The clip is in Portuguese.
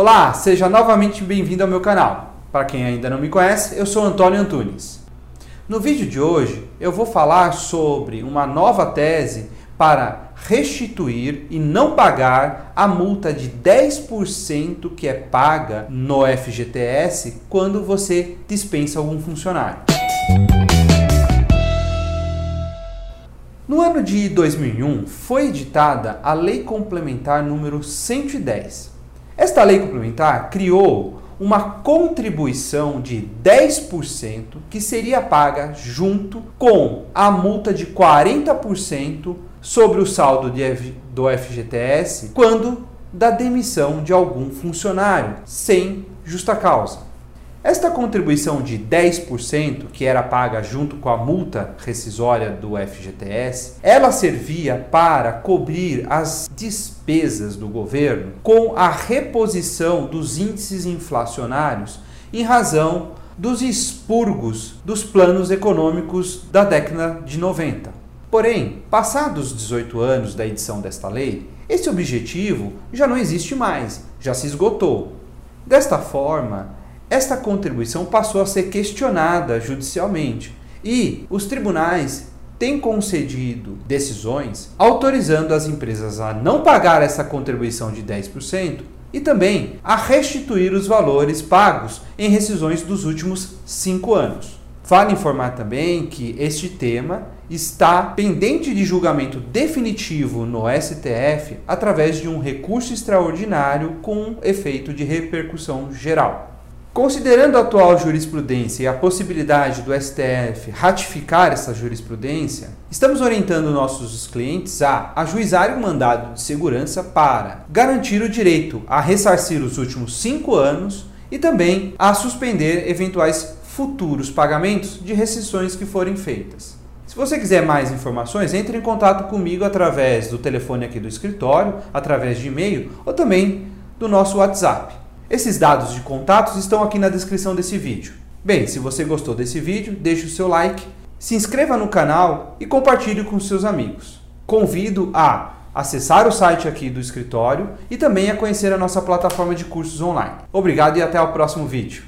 Olá, seja novamente bem-vindo ao meu canal. Para quem ainda não me conhece, eu sou Antônio Antunes. No vídeo de hoje eu vou falar sobre uma nova tese para restituir e não pagar a multa de 10% que é paga no FGTS quando você dispensa algum funcionário. No ano de 2001 foi editada a Lei Complementar número 110. Esta lei complementar criou uma contribuição de 10% que seria paga junto com a multa de 40% sobre o saldo de, do FGTS quando da demissão de algum funcionário sem justa causa. Esta contribuição de 10%, que era paga junto com a multa rescisória do FGTS, ela servia para cobrir as despesas do governo com a reposição dos índices inflacionários em razão dos expurgos dos planos econômicos da década de 90. Porém, passados 18 anos da edição desta lei, esse objetivo já não existe mais, já se esgotou. Desta forma, esta contribuição passou a ser questionada judicialmente e os tribunais têm concedido decisões autorizando as empresas a não pagar essa contribuição de 10% e também a restituir os valores pagos em rescisões dos últimos cinco anos. Vale informar também que este tema está pendente de julgamento definitivo no STF através de um recurso extraordinário com efeito de repercussão geral. Considerando a atual jurisprudência e a possibilidade do STF ratificar essa jurisprudência, estamos orientando nossos clientes a ajuizar um mandado de segurança para garantir o direito a ressarcir os últimos cinco anos e também a suspender eventuais futuros pagamentos de rescisões que forem feitas. Se você quiser mais informações, entre em contato comigo através do telefone aqui do escritório, através de e-mail ou também do nosso WhatsApp. Esses dados de contatos estão aqui na descrição desse vídeo. Bem, se você gostou desse vídeo, deixe o seu like, se inscreva no canal e compartilhe com seus amigos. Convido a acessar o site aqui do escritório e também a conhecer a nossa plataforma de cursos online. Obrigado e até o próximo vídeo.